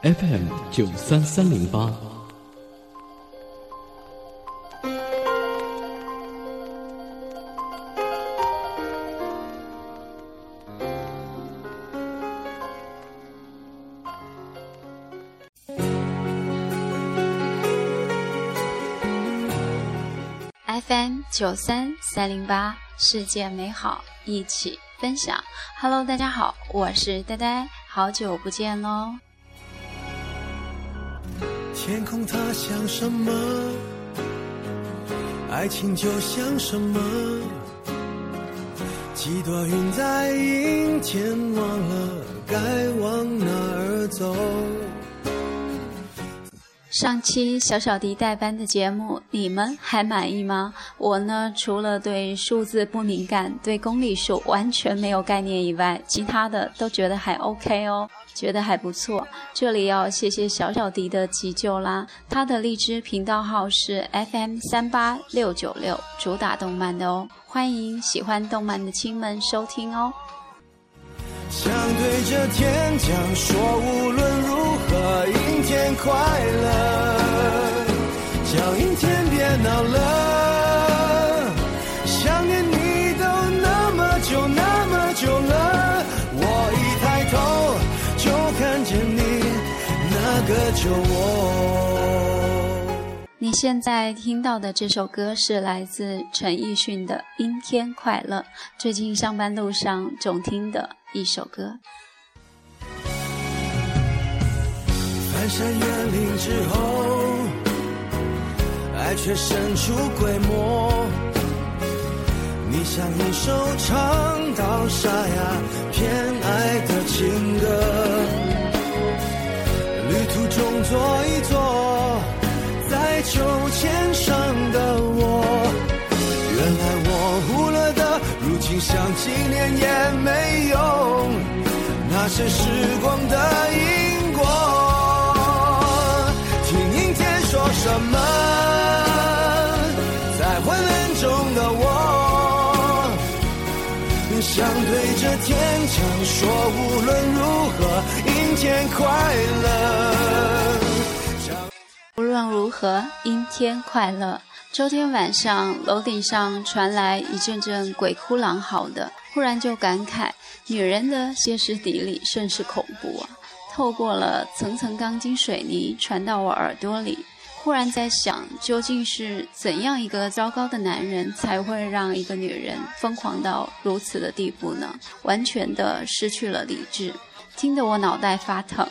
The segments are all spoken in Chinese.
FM 九三三零八。FM 九三三零八，世界美好，一起分享。Hello，大家好，我是呆呆，好久不见喽。天空它像什么？爱情就像什么？几朵云在阴天，忘了该往哪儿走。上期小小迪代班的节目，你们还满意吗？我呢，除了对数字不敏感，对公里数完全没有概念以外，其他的都觉得还 OK 哦。觉得还不错，这里要谢谢小小迪的急救啦！他的荔枝频道号是 FM 三八六九六，主打动漫的哦，欢迎喜欢动漫的亲们收听哦。想对着天讲说，无论如何，阴天快乐，叫阴天别闹了，想念你都那么久那么久了，我一抬头就。看见你那个酒窝。你现在听到的这首歌是来自陈奕迅的《阴天快乐》，最近上班路上总听的一首歌。翻山越岭之后，爱却神出鬼没。你像一首唱到沙哑偏爱的情歌。旅途中坐一坐，在秋千上的我，想纪念也没用，那些时光的因果。听阴天说什么，在昏暗中的我，想对着天讲说，无论如何。阴天快乐。无论如何，阴天快乐。周天晚上，楼顶上传来一阵阵鬼哭狼嚎的，忽然就感慨：女人的歇斯底里甚是恐怖啊！透过了层层钢筋水泥，传到我耳朵里。忽然在想，究竟是怎样一个糟糕的男人，才会让一个女人疯狂到如此的地步呢？完全的失去了理智。听得我脑袋发疼，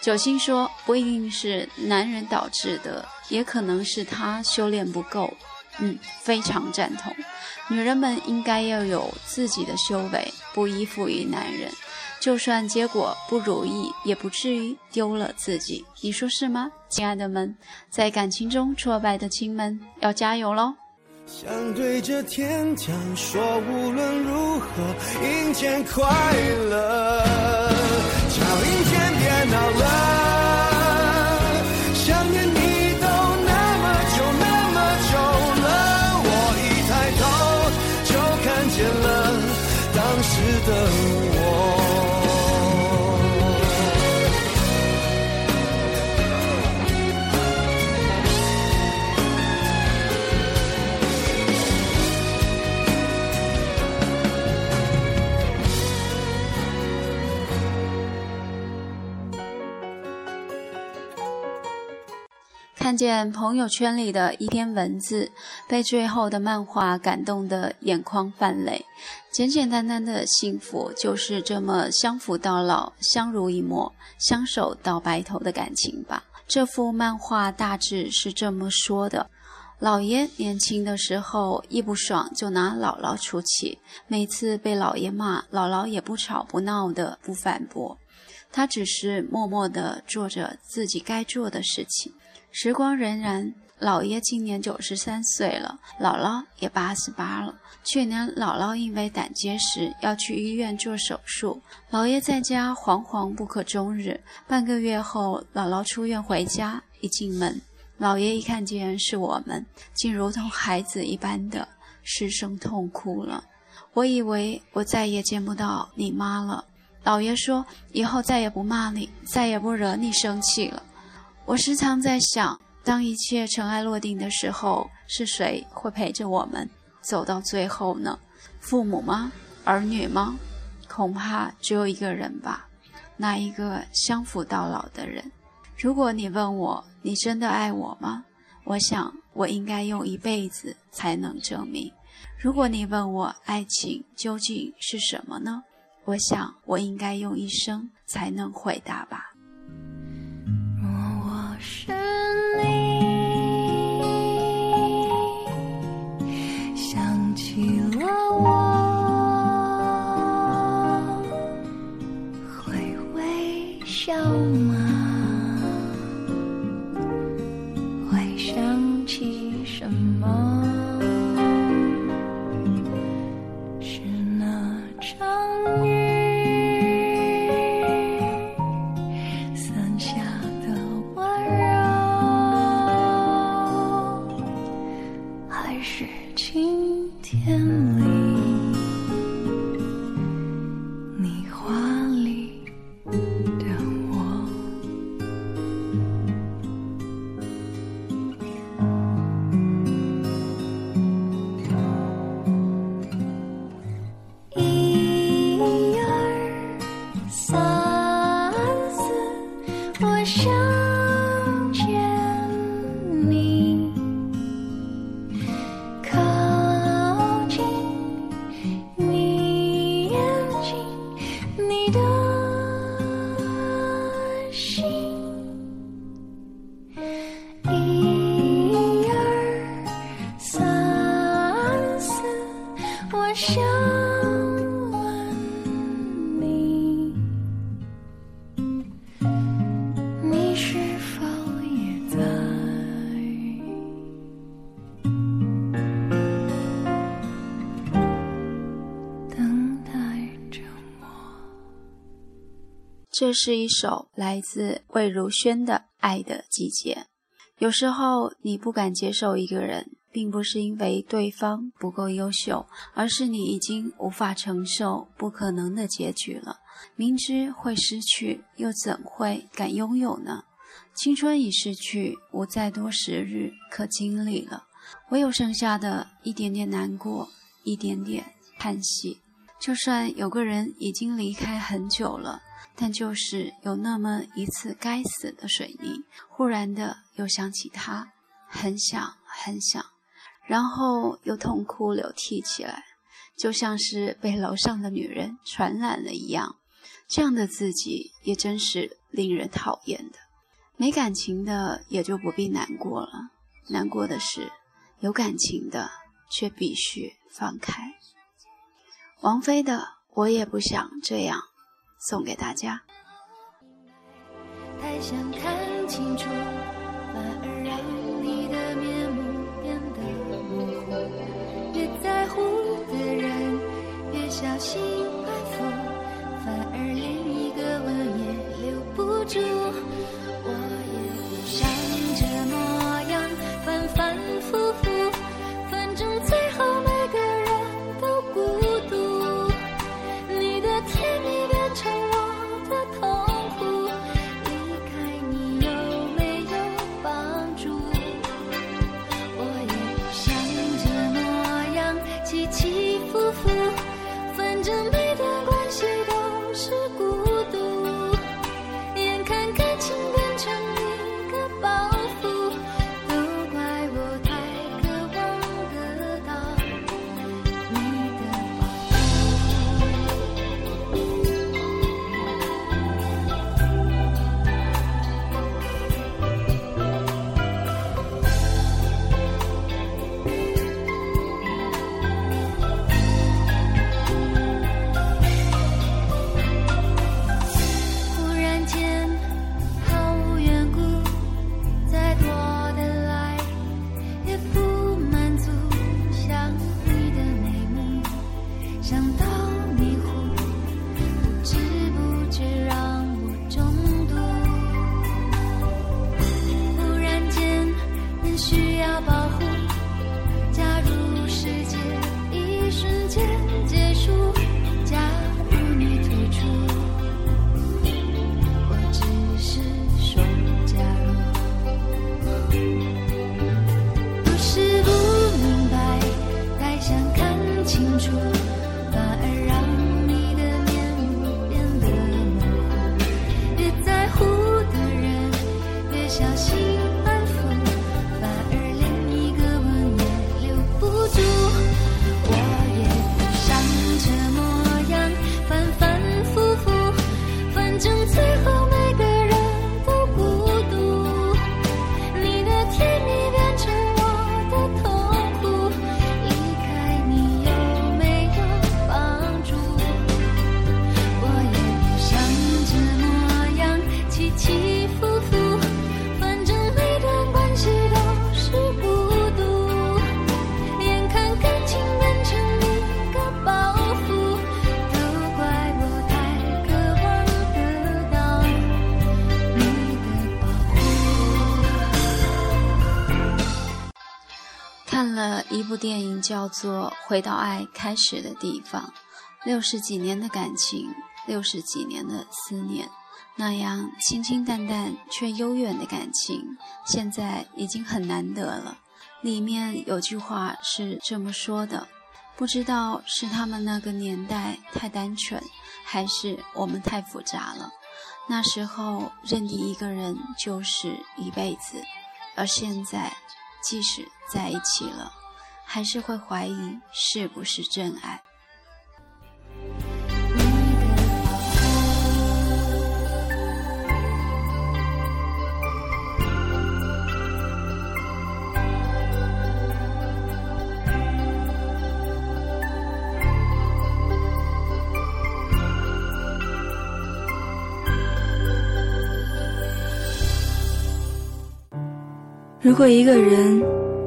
九星说不一定是男人导致的，也可能是他修炼不够。嗯，非常赞同，女人们应该要有自己的修为，不依附于男人，就算结果不如意，也不至于丢了自己。你说是吗，亲爱的们？在感情中挫败的亲们，要加油喽！想对着天讲说，无论如何，阴天快乐，当见朋友圈里的一篇文字，被最后的漫画感动得眼眶泛泪。简简单单的幸福，就是这么相扶到老、相濡以沫、相守到白头的感情吧。这幅漫画大致是这么说的：老爷年轻的时候一不爽就拿姥姥出气，每次被老爷骂，姥姥也不吵不闹的不反驳。他只是默默地做着自己该做的事情。时光荏苒，姥爷今年九十三岁了，姥姥也八十八了。去年姥姥因为胆结石要去医院做手术，姥爷在家惶惶不可终日。半个月后，姥姥出院回家，一进门，姥爷一看见是我们，竟如同孩子一般的失声痛哭了。我以为我再也见不到你妈了。姥爷说：“以后再也不骂你，再也不惹你生气了。”我时常在想，当一切尘埃落定的时候，是谁会陪着我们走到最后呢？父母吗？儿女吗？恐怕只有一个人吧，那一个相扶到老的人。如果你问我，你真的爱我吗？我想，我应该用一辈子才能证明。如果你问我，爱情究竟是什么呢？我想，我应该用一生才能回答吧。这是一首来自魏如萱的《爱的季节》。有时候你不敢接受一个人，并不是因为对方不够优秀，而是你已经无法承受不可能的结局了。明知会失去，又怎会敢拥有呢？青春已逝去，无再多时日可经历了，唯有剩下的一点点难过，一点点叹息。就算有个人已经离开很久了。但就是有那么一次该死的水逆，忽然的又想起他，很想很想，然后又痛哭流涕起来，就像是被楼上的女人传染了一样。这样的自己也真是令人讨厌的。没感情的也就不必难过了，难过的是有感情的却必须放开。王菲的《我也不想这样》。送给大家。太想看清楚，反而让你的面目变得模糊。越在乎的人，越小心安抚，反而连一个吻也留不住。看了一部电影，叫做《回到爱开始的地方》。六十几年的感情，六十几年的思念，那样清清淡淡却悠远的感情，现在已经很难得了。里面有句话是这么说的：不知道是他们那个年代太单纯，还是我们太复杂了。那时候认定一个人就是一辈子，而现在。即使在一起了，还是会怀疑是不是真爱。如果一个人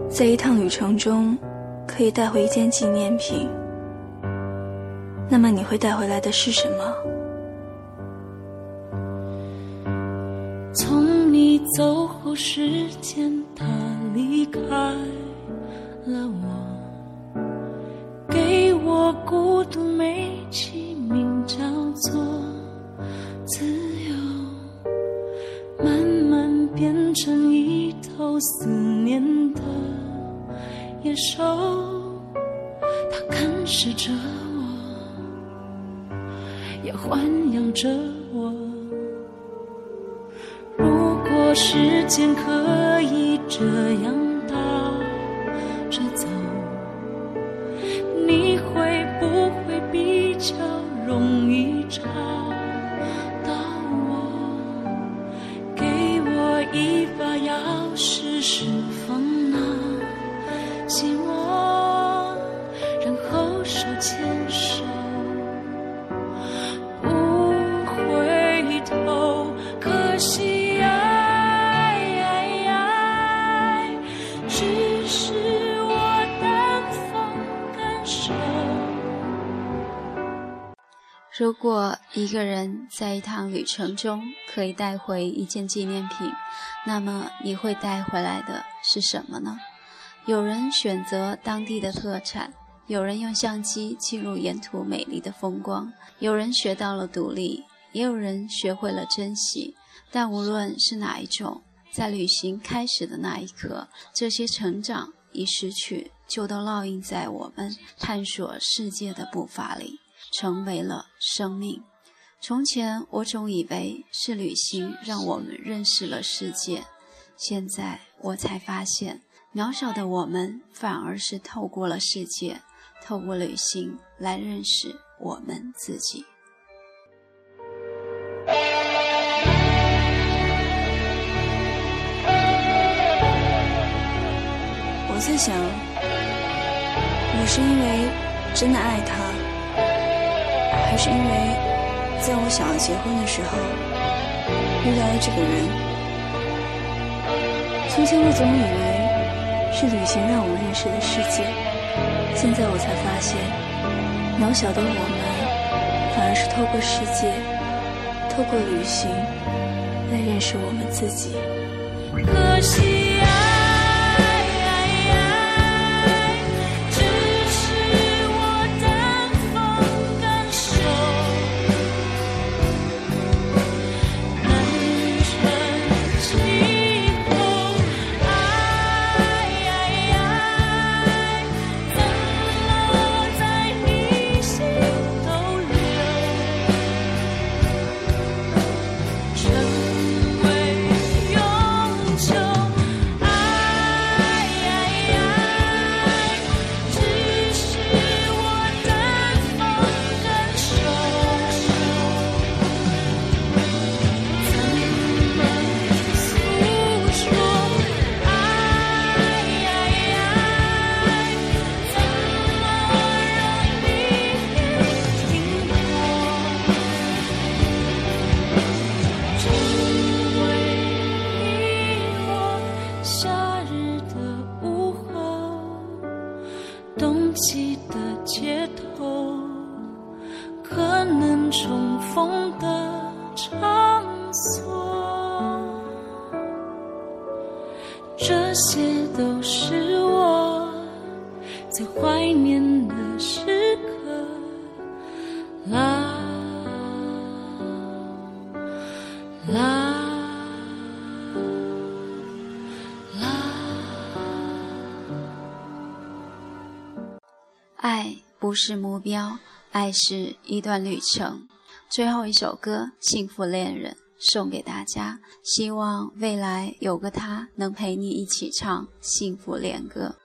在一趟旅程中可以带回一件纪念品，那么你会带回来的是什么？从你走后，时间它离开了我，给我孤独美其名叫做自由，慢慢变成一。思念的野兽，它啃食着我，也豢养着我。如果时间可以这样寂寞，然后手牵手，不回头。可惜爱，只是我单方感受。如果一个人在一趟旅程中可以带回一件纪念品。那么你会带回来的是什么呢？有人选择当地的特产，有人用相机记录沿途美丽的风光，有人学到了独立，也有人学会了珍惜。但无论是哪一种，在旅行开始的那一刻，这些成长与失去就都烙印在我们探索世界的步伐里，成为了生命。从前，我总以为是旅行让我们认识了世界，现在我才发现，渺小的我们反而是透过了世界，透过旅行来认识我们自己。我在想，你是因为真的爱他，还是因为？在我想要结婚的时候，遇到了这个人。从前我总以为是旅行让我认识了世界，现在我才发现，渺小的我们，反而是透过世界，透过旅行，来认识我们自己。可惜。西的街头，可能重逢的。不是目标，爱是一段旅程。最后一首歌《幸福恋人》送给大家，希望未来有个他能陪你一起唱幸福恋歌。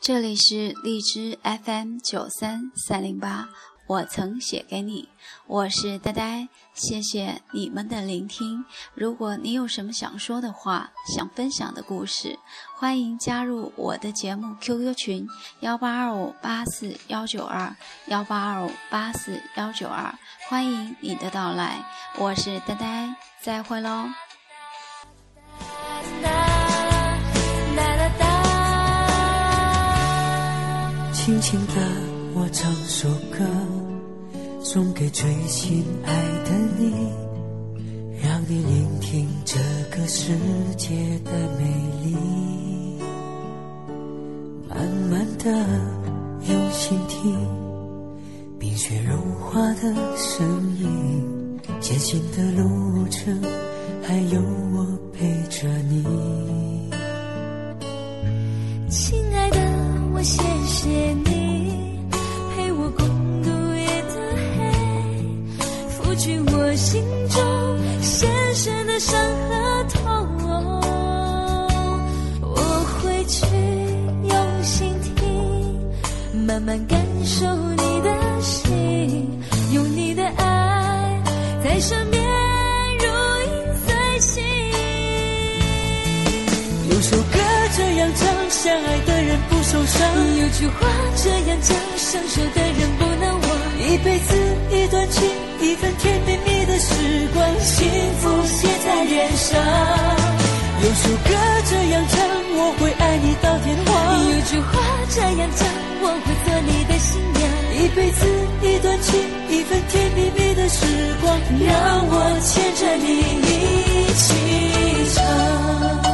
这里是荔枝 FM 九三三零八。我曾写给你，我是呆呆，谢谢你们的聆听。如果你有什么想说的话，想分享的故事，欢迎加入我的节目 QQ 群幺八二五八四幺九二幺八二五八四幺九二，欢迎你的到来。我是呆呆，再会喽。轻轻的。我唱首歌，送给最心爱的你，让你聆听这个世界的美丽。慢慢的用心听，冰雪融化的声音，艰辛的路程，还有我陪着你。亲爱的，我谢谢你。伤和痛，我会去用心听，慢慢感受你的心，用你的爱在身边如影随形。有首歌这样唱，相爱的人不受伤；有句话这样讲，相守的人不能忘。一辈子一段情。一份甜蜜蜜的时光，幸福写在脸上。有首歌这样唱，我会爱你到天荒。有句话这样讲，我会做你的新娘。一辈子一段情，一份甜蜜蜜的时光，让我牵着你一起唱。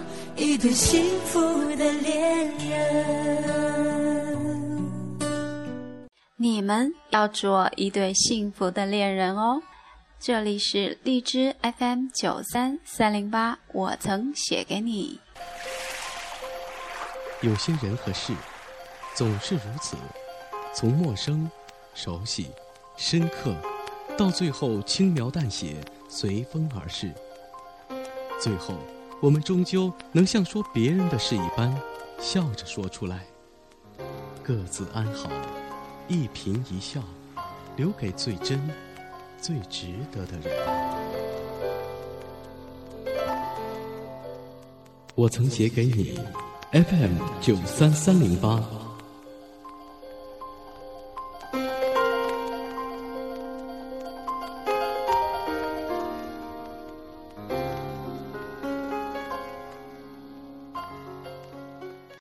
一对幸福的恋人。你们要做一对幸福的恋人哦。这里是荔枝 FM 九三三零八，我曾写给你。有些人和事，总是如此，从陌生、熟悉、深刻，到最后轻描淡写，随风而逝。最后，我们终究能像说别人的事一般，笑着说出来：“各自安好，一颦一笑，留给最真、最值得的人。”我曾写给你，FM 九三三零八。